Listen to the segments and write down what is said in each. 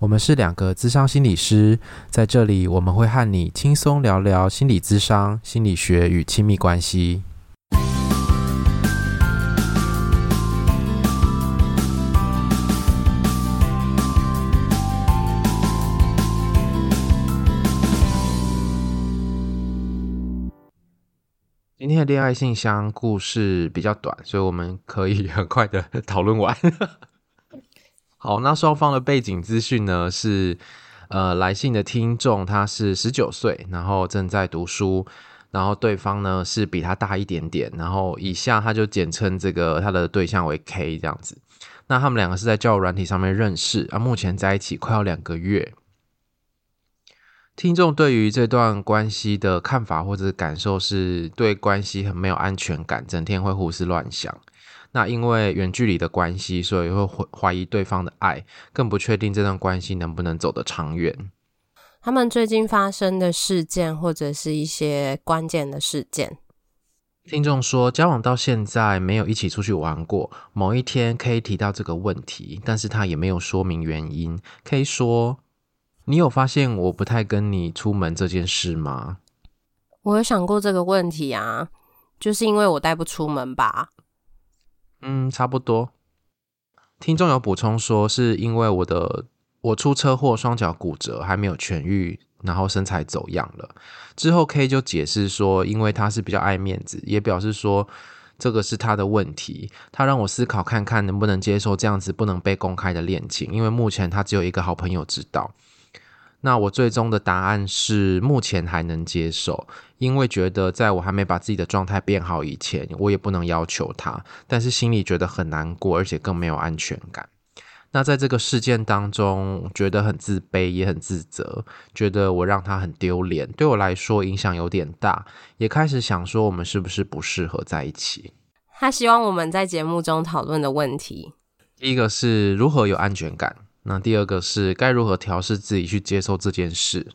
我们是两个咨商心理师，在这里我们会和你轻松聊聊心理咨商、心理学与亲密关系。今天的恋爱信箱故事比较短，所以我们可以很快的讨论完。好，那双方的背景资讯呢是，呃，来信的听众他是十九岁，然后正在读书，然后对方呢是比他大一点点，然后以下他就简称这个他的对象为 K 这样子。那他们两个是在交友软体上面认识，啊，目前在一起快要两个月。听众对于这段关系的看法或者感受是对关系很没有安全感，整天会胡思乱想。那因为远距离的关系，所以会怀疑对方的爱，更不确定这段关系能不能走得长远。他们最近发生的事件，或者是一些关键的事件。听众说，交往到现在没有一起出去玩过。某一天，K 提到这个问题，但是他也没有说明原因。K 说：“你有发现我不太跟你出门这件事吗？”我有想过这个问题啊，就是因为我带不出门吧。嗯，差不多。听众有补充说，是因为我的我出车祸，双脚骨折还没有痊愈，然后身材走样了。之后 K 就解释说，因为他是比较爱面子，也表示说这个是他的问题。他让我思考看看能不能接受这样子不能被公开的恋情，因为目前他只有一个好朋友知道。那我最终的答案是，目前还能接受，因为觉得在我还没把自己的状态变好以前，我也不能要求他。但是心里觉得很难过，而且更没有安全感。那在这个事件当中，觉得很自卑，也很自责，觉得我让他很丢脸，对我来说影响有点大，也开始想说，我们是不是不适合在一起？他希望我们在节目中讨论的问题，第一个是如何有安全感。那第二个是该如何调试自己去接受这件事。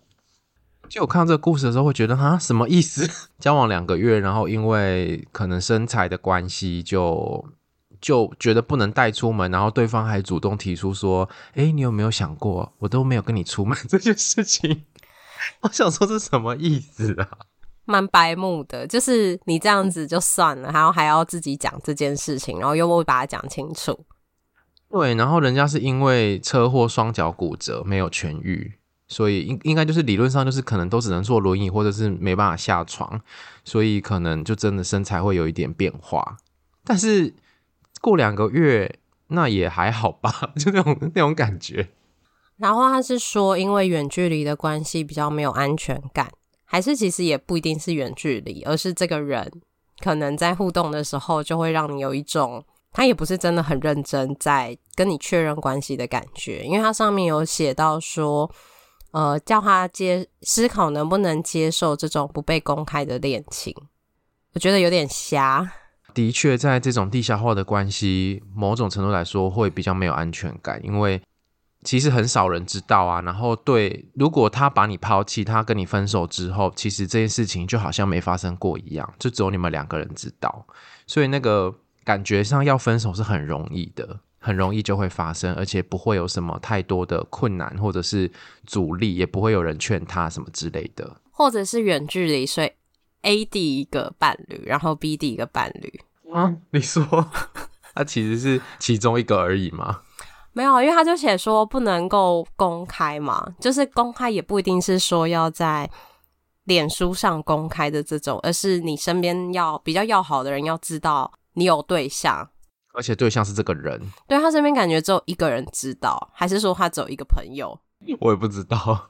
就我看到这个故事的时候，会觉得哈，什么意思？交往两个月，然后因为可能身材的关系，就就觉得不能带出门，然后对方还主动提出说：“哎，你有没有想过，我都没有跟你出门这件事情？” 我想说这是什么意思啊？蛮白目的，就是你这样子就算了，然后还要自己讲这件事情，然后又不把它讲清楚。对，然后人家是因为车祸双脚骨折没有痊愈，所以应应该就是理论上就是可能都只能坐轮椅或者是没办法下床，所以可能就真的身材会有一点变化。但是过两个月那也还好吧，就那种那种感觉。然后他是说，因为远距离的关系比较没有安全感，还是其实也不一定是远距离，而是这个人可能在互动的时候就会让你有一种。他也不是真的很认真在跟你确认关系的感觉，因为它上面有写到说，呃，叫他接思考能不能接受这种不被公开的恋情，我觉得有点瞎。的确，在这种地下化的关系，某种程度来说会比较没有安全感，因为其实很少人知道啊。然后对，如果他把你抛弃，他跟你分手之后，其实这件事情就好像没发生过一样，就只有你们两个人知道，所以那个。感觉上要分手是很容易的，很容易就会发生，而且不会有什么太多的困难或者是阻力，也不会有人劝他什么之类的。或者是远距离，所以 A 第一个伴侣，然后 B 第一个伴侣。啊，你说 他其实是其中一个而已吗？没有，因为他就写说不能够公开嘛，就是公开也不一定是说要在脸书上公开的这种，而是你身边要比较要好的人要知道。你有对象而且对象是这个人，对，他身边感觉只有一个人知道，还是说他只有一个朋友？我也不知道，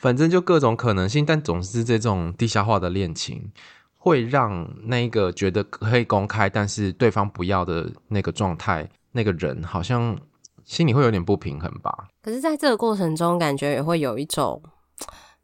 反正就各种可能性。但总是这种地下化的恋情，会让那个觉得可以公开，但是对方不要的那个状态，那个人好像心里会有点不平衡吧。可是，在这个过程中，感觉也会有一种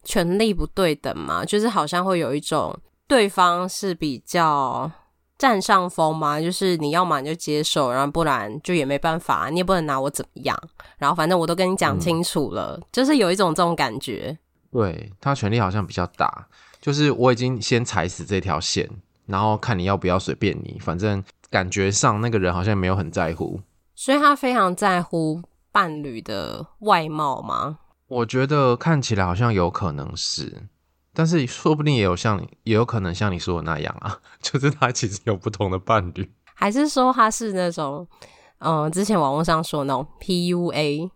权力不对等嘛，就是好像会有一种对方是比较。占上风嘛，就是你要嘛你就接受，然后不然就也没办法，你也不能拿我怎么样。然后反正我都跟你讲清楚了，嗯、就是有一种这种感觉。对，他权力好像比较大，就是我已经先踩死这条线，然后看你要不要随便你，反正感觉上那个人好像没有很在乎，所以他非常在乎伴侣的外貌吗？我觉得看起来好像有可能是。但是说不定也有像你，也有可能像你说的那样啊，就是他其实有不同的伴侣，还是说他是那种，嗯、呃，之前网络上说的那种 PUA，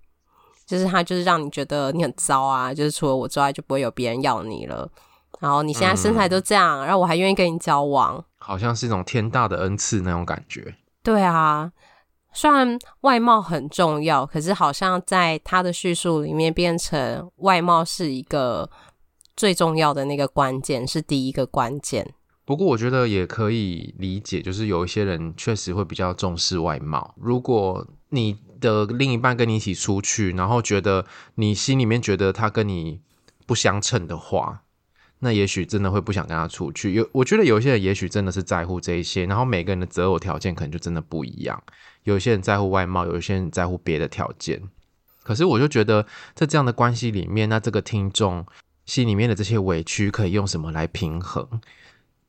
就是他就是让你觉得你很糟啊，就是除了我之外就不会有别人要你了，然后你现在身材都这样，嗯、然后我还愿意跟你交往，好像是一种天大的恩赐那种感觉。对啊，虽然外貌很重要，可是好像在他的叙述里面变成外貌是一个。最重要的那个关键是第一个关键。不过我觉得也可以理解，就是有一些人确实会比较重视外貌。如果你的另一半跟你一起出去，然后觉得你心里面觉得他跟你不相称的话，那也许真的会不想跟他出去。有，我觉得有一些人也许真的是在乎这一些，然后每个人的择偶条件可能就真的不一样。有些人在乎外貌，有一些人在乎别的条件。可是我就觉得在这样的关系里面，那这个听众。心里面的这些委屈可以用什么来平衡？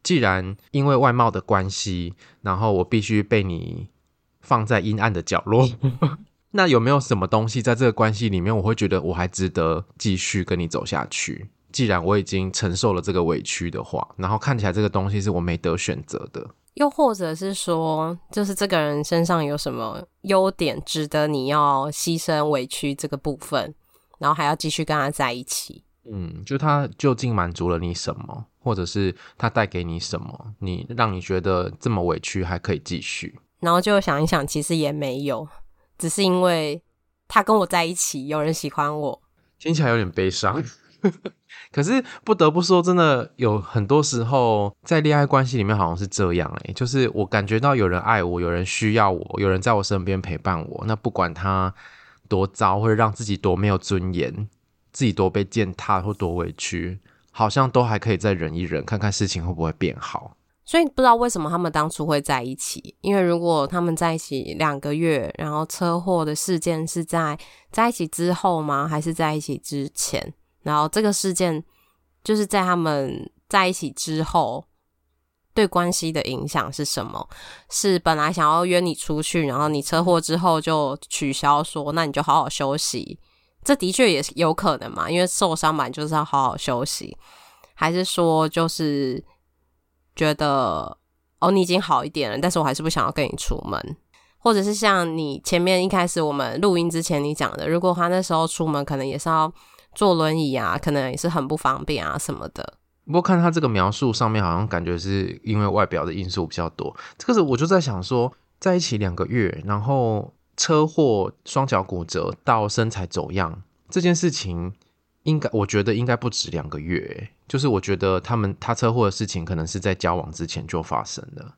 既然因为外貌的关系，然后我必须被你放在阴暗的角落，那有没有什么东西在这个关系里面，我会觉得我还值得继续跟你走下去？既然我已经承受了这个委屈的话，然后看起来这个东西是我没得选择的，又或者是说，就是这个人身上有什么优点值得你要牺牲委屈这个部分，然后还要继续跟他在一起？嗯，就他究竟满足了你什么，或者是他带给你什么，你让你觉得这么委屈还可以继续？然后就想一想，其实也没有，只是因为他跟我在一起，有人喜欢我，听起来有点悲伤。可是不得不说，真的有很多时候在恋爱关系里面好像是这样欸，就是我感觉到有人爱我，有人需要我，有人在我身边陪伴我，那不管他多糟，或者让自己多没有尊严。自己多被践踏或多委屈，好像都还可以再忍一忍，看看事情会不会变好。所以不知道为什么他们当初会在一起，因为如果他们在一起两个月，然后车祸的事件是在在一起之后吗？还是在一起之前？然后这个事件就是在他们在一起之后，对关系的影响是什么？是本来想要约你出去，然后你车祸之后就取消说，那你就好好休息。这的确也是有可能嘛，因为受伤嘛，就是要好好休息，还是说就是觉得哦，你已经好一点了，但是我还是不想要跟你出门，或者是像你前面一开始我们录音之前你讲的，如果他那时候出门可能也是要坐轮椅啊，可能也是很不方便啊什么的。不过看他这个描述上面，好像感觉是因为外表的因素比较多。这个是我就在想说，在一起两个月，然后。车祸、双脚骨折到身材走样这件事情，应该我觉得应该不止两个月。就是我觉得他们他车祸的事情，可能是在交往之前就发生了。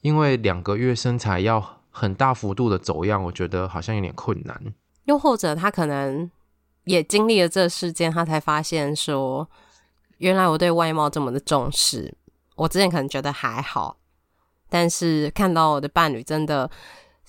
因为两个月身材要很大幅度的走样，我觉得好像有点困难。又或者他可能也经历了这事件，他才发现说，原来我对外貌这么的重视。我之前可能觉得还好，但是看到我的伴侣真的。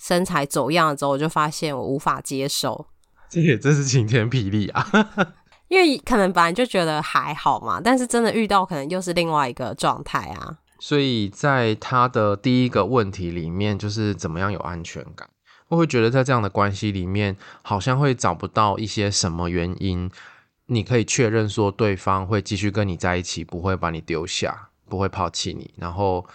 身材走样了之后，我就发现我无法接受。这也真是晴天霹雳啊！因为可能本来就觉得还好嘛，但是真的遇到，可能又是另外一个状态啊。所以在他的第一个问题里面，就是怎么样有安全感？我会觉得在这样的关系里面，好像会找不到一些什么原因，你可以确认说对方会继续跟你在一起，不会把你丢下，不会抛弃你，然后。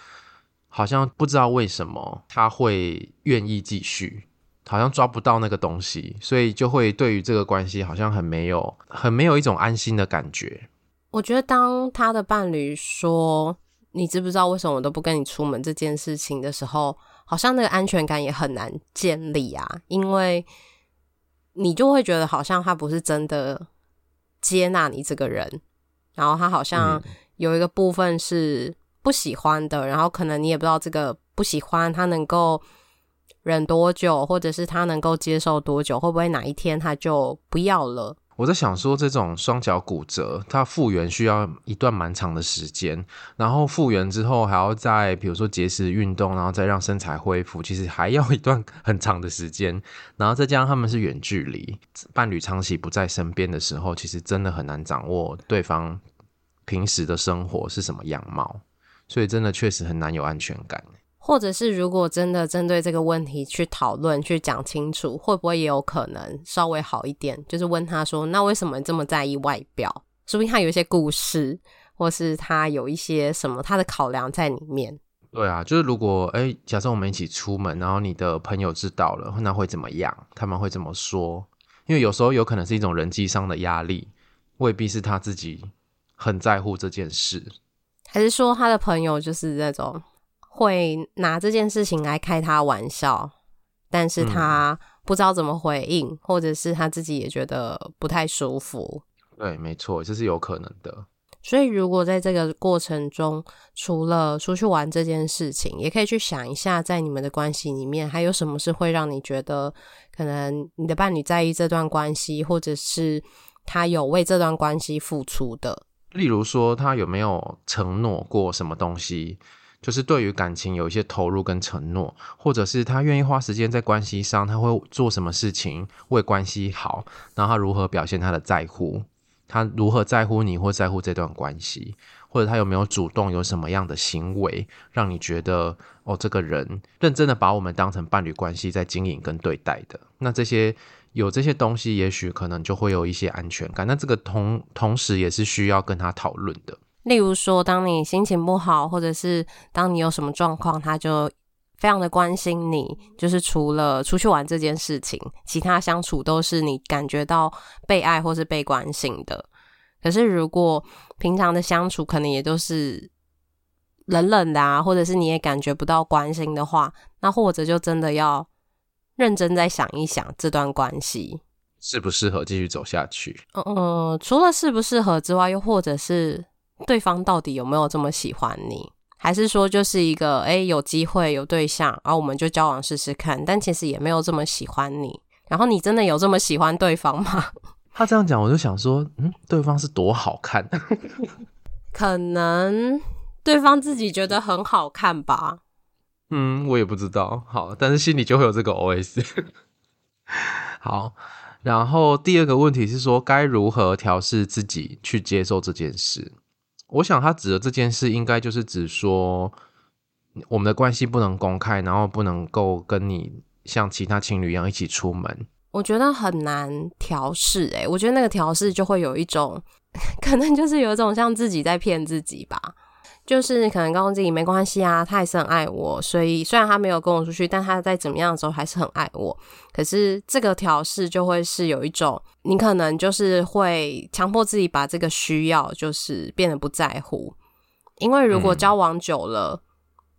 好像不知道为什么他会愿意继续，好像抓不到那个东西，所以就会对于这个关系好像很没有、很没有一种安心的感觉。我觉得当他的伴侣说“你知不知道为什么我都不跟你出门”这件事情的时候，好像那个安全感也很难建立啊，因为你就会觉得好像他不是真的接纳你这个人，然后他好像有一个部分是不喜欢的，然后可能你也不知道这个不喜欢他能够忍多久，或者是他能够接受多久，会不会哪一天他就不要了？我在想说，这种双脚骨折，它复原需要一段蛮长的时间，然后复原之后还要再比如说节食运动，然后再让身材恢复，其实还要一段很长的时间。然后再加上他们是远距离，伴侣长期不在身边的时候，其实真的很难掌握对方平时的生活是什么样貌，所以真的确实很难有安全感。或者是如果真的针对这个问题去讨论、去讲清楚，会不会也有可能稍微好一点？就是问他说：“那为什么这么在意外表？说不定他有一些故事，或是他有一些什么他的考量在里面。”对啊，就是如果哎，假设我们一起出门，然后你的朋友知道了，那会怎么样？他们会怎么说？因为有时候有可能是一种人际上的压力，未必是他自己很在乎这件事，还是说他的朋友就是那种。会拿这件事情来开他玩笑，但是他不知道怎么回应，嗯、或者是他自己也觉得不太舒服。对，没错，这是有可能的。所以，如果在这个过程中，除了出去玩这件事情，也可以去想一下，在你们的关系里面，还有什么是会让你觉得可能你的伴侣在意这段关系，或者是他有为这段关系付出的。例如说，他有没有承诺过什么东西？就是对于感情有一些投入跟承诺，或者是他愿意花时间在关系上，他会做什么事情为关系好，然后他如何表现他的在乎，他如何在乎你或在乎这段关系，或者他有没有主动有什么样的行为，让你觉得哦，这个人认真的把我们当成伴侣关系在经营跟对待的，那这些有这些东西，也许可能就会有一些安全感。那这个同同时也是需要跟他讨论的。例如说，当你心情不好，或者是当你有什么状况，他就非常的关心你。就是除了出去玩这件事情，其他相处都是你感觉到被爱或是被关心的。可是如果平常的相处可能也都是冷冷的啊，或者是你也感觉不到关心的话，那或者就真的要认真再想一想这段关系适不适合继续走下去。嗯嗯，除了适不适合之外，又或者是。对方到底有没有这么喜欢你？还是说就是一个诶，有机会有对象，然后我们就交往试试看，但其实也没有这么喜欢你。然后你真的有这么喜欢对方吗？他这样讲，我就想说，嗯，对方是多好看？可能对方自己觉得很好看吧。嗯，我也不知道。好，但是心里就会有这个 OS。好，然后第二个问题是说，该如何调试自己去接受这件事？我想他指的这件事，应该就是指说，我们的关系不能公开，然后不能够跟你像其他情侣一样一起出门。我觉得很难调试，诶，我觉得那个调试就会有一种，可能就是有一种像自己在骗自己吧。就是可能告诉自己没关系啊，他还是很爱我，所以虽然他没有跟我出去，但他在怎么样的时候还是很爱我。可是这个调试就会是有一种，你可能就是会强迫自己把这个需要就是变得不在乎，因为如果交往久了，嗯、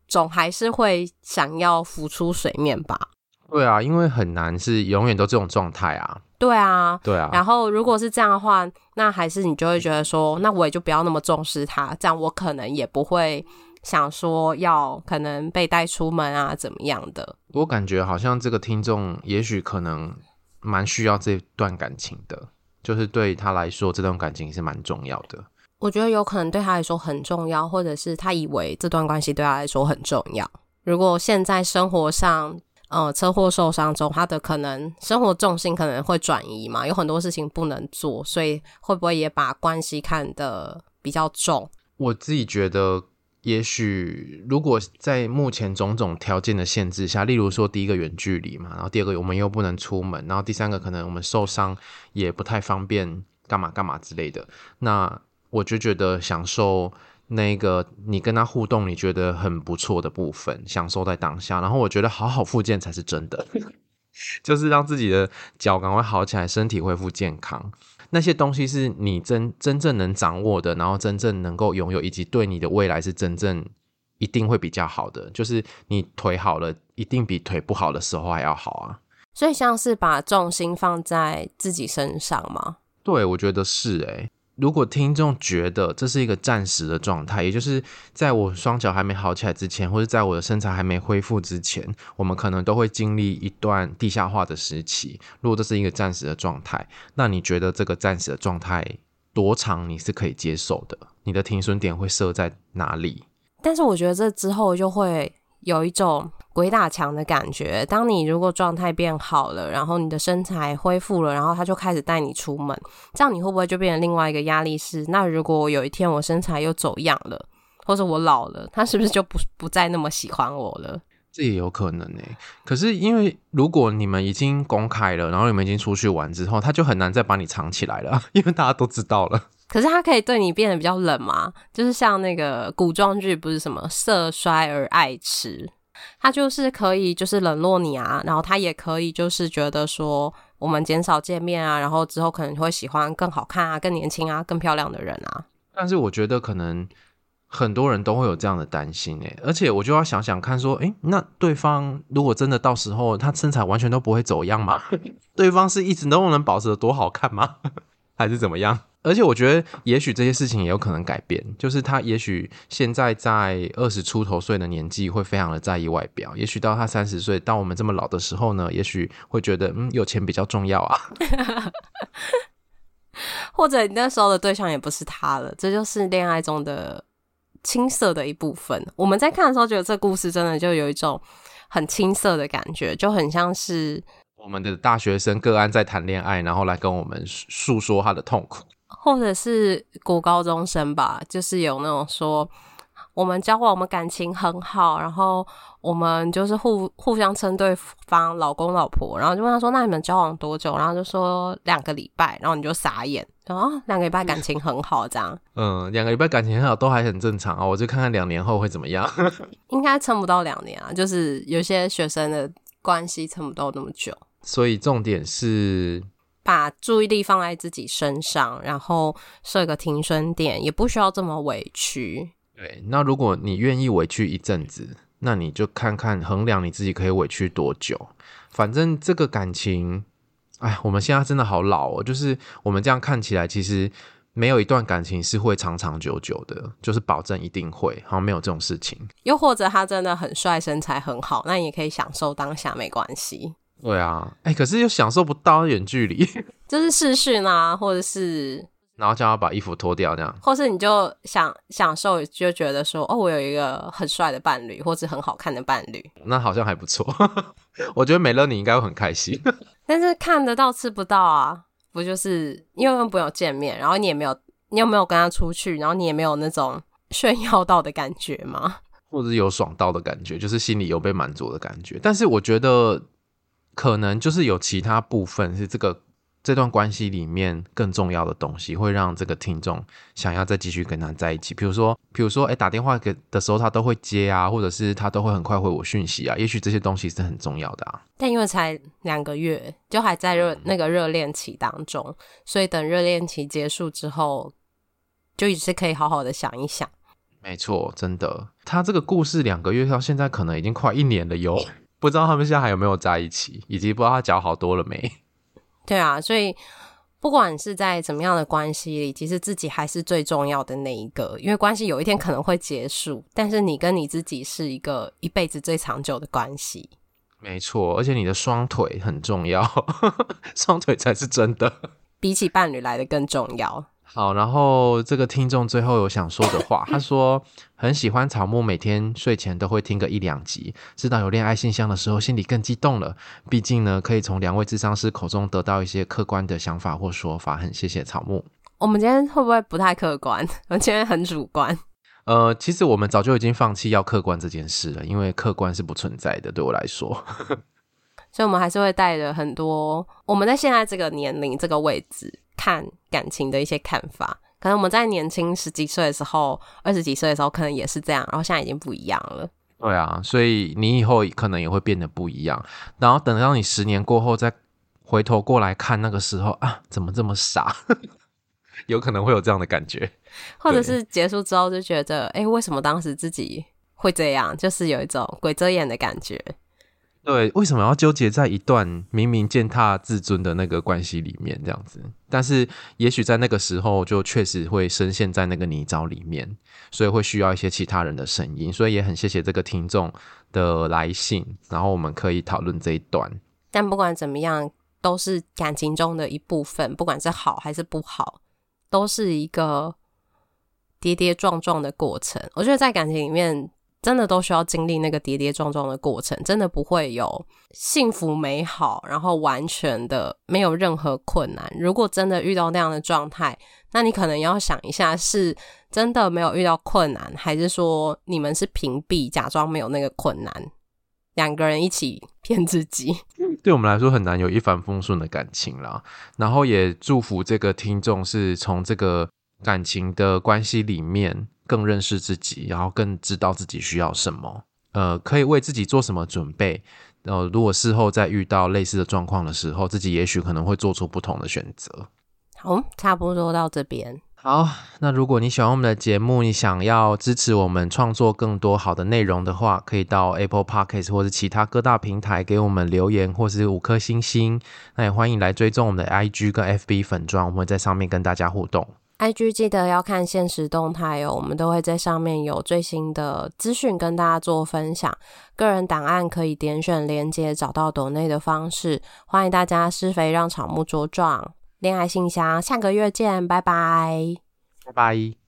总还是会想要浮出水面吧。对啊，因为很难是永远都这种状态啊。对啊，对啊。然后如果是这样的话，那还是你就会觉得说，那我也就不要那么重视他，这样我可能也不会想说要可能被带出门啊，怎么样的。我感觉好像这个听众也许可能蛮需要这段感情的，就是对他来说这段感情是蛮重要的。我觉得有可能对他来说很重要，或者是他以为这段关系对他来说很重要。如果现在生活上，呃，车祸受伤中，他的可能生活重心可能会转移嘛，有很多事情不能做，所以会不会也把关系看得比较重？我自己觉得，也许如果在目前种种条件的限制下，例如说第一个远距离嘛，然后第二个我们又不能出门，然后第三个可能我们受伤也不太方便，干嘛干嘛之类的，那我就觉得享受。那个你跟他互动，你觉得很不错的部分，享受在当下。然后我觉得好好复健才是真的，就是让自己的脚赶快好起来，身体恢复健康。那些东西是你真真正能掌握的，然后真正能够拥有，以及对你的未来是真正一定会比较好的。就是你腿好了，一定比腿不好的时候还要好啊。所以像是把重心放在自己身上吗？对，我觉得是诶。如果听众觉得这是一个暂时的状态，也就是在我双脚还没好起来之前，或者在我的身材还没恢复之前，我们可能都会经历一段地下化的时期。如果这是一个暂时的状态，那你觉得这个暂时的状态多长你是可以接受的？你的停损点会设在哪里？但是我觉得这之后就会有一种。鬼打墙的感觉。当你如果状态变好了，然后你的身材恢复了，然后他就开始带你出门，这样你会不会就变成另外一个压力是？那如果有一天我身材又走样了，或者我老了，他是不是就不不再那么喜欢我了？这也有可能呢。可是因为如果你们已经公开了，然后你们已经出去玩之后，他就很难再把你藏起来了，因为大家都知道了。可是他可以对你变得比较冷嘛？就是像那个古装剧，不是什么色衰而爱弛。他就是可以，就是冷落你啊，然后他也可以，就是觉得说我们减少见面啊，然后之后可能会喜欢更好看啊、更年轻啊、更漂亮的人啊。但是我觉得可能很多人都会有这样的担心诶，而且我就要想想看，说，诶，那对方如果真的到时候他身材完全都不会走样吗？对方是一直都能保持得多好看吗？还是怎么样？而且我觉得，也许这些事情也有可能改变。就是他也许现在在二十出头岁的年纪，会非常的在意外表。也许到他三十岁，到我们这么老的时候呢，也许会觉得，嗯，有钱比较重要啊。或者你那时候的对象也不是他了，这就是恋爱中的青涩的一部分。我们在看的时候，觉得这故事真的就有一种很青涩的感觉，就很像是我们的大学生个案在谈恋爱，然后来跟我们诉说他的痛苦。或者是国高中生吧，就是有那种说我们交往，我们感情很好，然后我们就是互互相称对方老公老婆，然后就问他说：“那你们交往多久？”然后就说两个礼拜，然后你就傻眼，然后两个礼拜感情很好，这样。嗯，两个礼拜感情很好都还很正常啊，我就看看两年后会怎么样。应该撑不到两年啊，就是有些学生的关系撑不到那么久。所以重点是。把注意力放在自己身上，然后设个停损点，也不需要这么委屈。对，那如果你愿意委屈一阵子，那你就看看衡量你自己可以委屈多久。反正这个感情，哎，我们现在真的好老哦。就是我们这样看起来，其实没有一段感情是会长长久久的，就是保证一定会，好像没有这种事情。又或者他真的很帅，身材很好，那你也可以享受当下，没关系。对啊，哎、欸，可是又享受不到远距离，就是视讯啊，或者是，然后叫他把衣服脱掉这样，或是你就想享受，就觉得说，哦，我有一个很帅的伴侣，或是很好看的伴侣，那好像还不错。我觉得美乐你应该会很开心，但是看得到吃不到啊，不就是因为不有见面，然后你也没有，你有没有跟他出去，然后你也没有那种炫耀到的感觉吗？或者有爽到的感觉，就是心里有被满足的感觉。但是我觉得。可能就是有其他部分是这个这段关系里面更重要的东西，会让这个听众想要再继续跟他在一起。比如说，比如说，哎，打电话给的时候他都会接啊，或者是他都会很快回我讯息啊。也许这些东西是很重要的啊。但因为才两个月，就还在热那个热恋期当中，所以等热恋期结束之后，就也是可以好好的想一想。没错，真的，他这个故事两个月到现在可能已经快一年了哟。不知道他们现在还有没有在一起，以及不知道他脚好多了没？对啊，所以不管是在怎么样的关系里，其实自己还是最重要的那一个。因为关系有一天可能会结束，但是你跟你自己是一个一辈子最长久的关系。没错，而且你的双腿很重要，双腿才是真的，比起伴侣来的更重要。好，然后这个听众最后有想说的话，他说很喜欢草木，每天睡前都会听个一两集，知道有恋爱信箱的时候，心里更激动了。毕竟呢，可以从两位智商师口中得到一些客观的想法或说法，很谢谢草木。我们今天会不会不太客观？我今天很主观。呃，其实我们早就已经放弃要客观这件事了，因为客观是不存在的，对我来说。所以，我们还是会带着很多我们在现在这个年龄、这个位置。看感情的一些看法，可能我们在年轻十几岁的时候、二十几岁的时候，可能也是这样，然后现在已经不一样了。对啊，所以你以后可能也会变得不一样。然后等到你十年过后再回头过来看那个时候啊，怎么这么傻？有可能会有这样的感觉，或者是结束之后就觉得，哎，为什么当时自己会这样？就是有一种鬼遮眼的感觉。对，为什么要纠结在一段明明践踏自尊的那个关系里面这样子？但是也许在那个时候，就确实会深陷在那个泥沼里面，所以会需要一些其他人的声音。所以也很谢谢这个听众的来信，然后我们可以讨论这一段。但不管怎么样，都是感情中的一部分，不管是好还是不好，都是一个跌跌撞撞的过程。我觉得在感情里面。真的都需要经历那个跌跌撞撞的过程，真的不会有幸福美好，然后完全的没有任何困难。如果真的遇到那样的状态，那你可能要想一下，是真的没有遇到困难，还是说你们是屏蔽，假装没有那个困难，两个人一起骗自己？对我们来说很难有一帆风顺的感情啦。然后也祝福这个听众是从这个感情的关系里面。更认识自己，然后更知道自己需要什么，呃，可以为自己做什么准备。呃，如果事后再遇到类似的状况的时候，自己也许可能会做出不同的选择。好，差不多到这边。好，那如果你喜欢我们的节目，你想要支持我们创作更多好的内容的话，可以到 Apple Podcast 或是其他各大平台给我们留言，或是五颗星星。那也欢迎来追踪我们的 IG 跟 FB 粉砖，我们会在上面跟大家互动。IG 记得要看限时动态哦，我们都会在上面有最新的资讯跟大家做分享。个人档案可以点选连接找到抖内的方式。欢迎大家施肥让草木茁壮，恋爱信箱下个月见，拜拜，拜拜。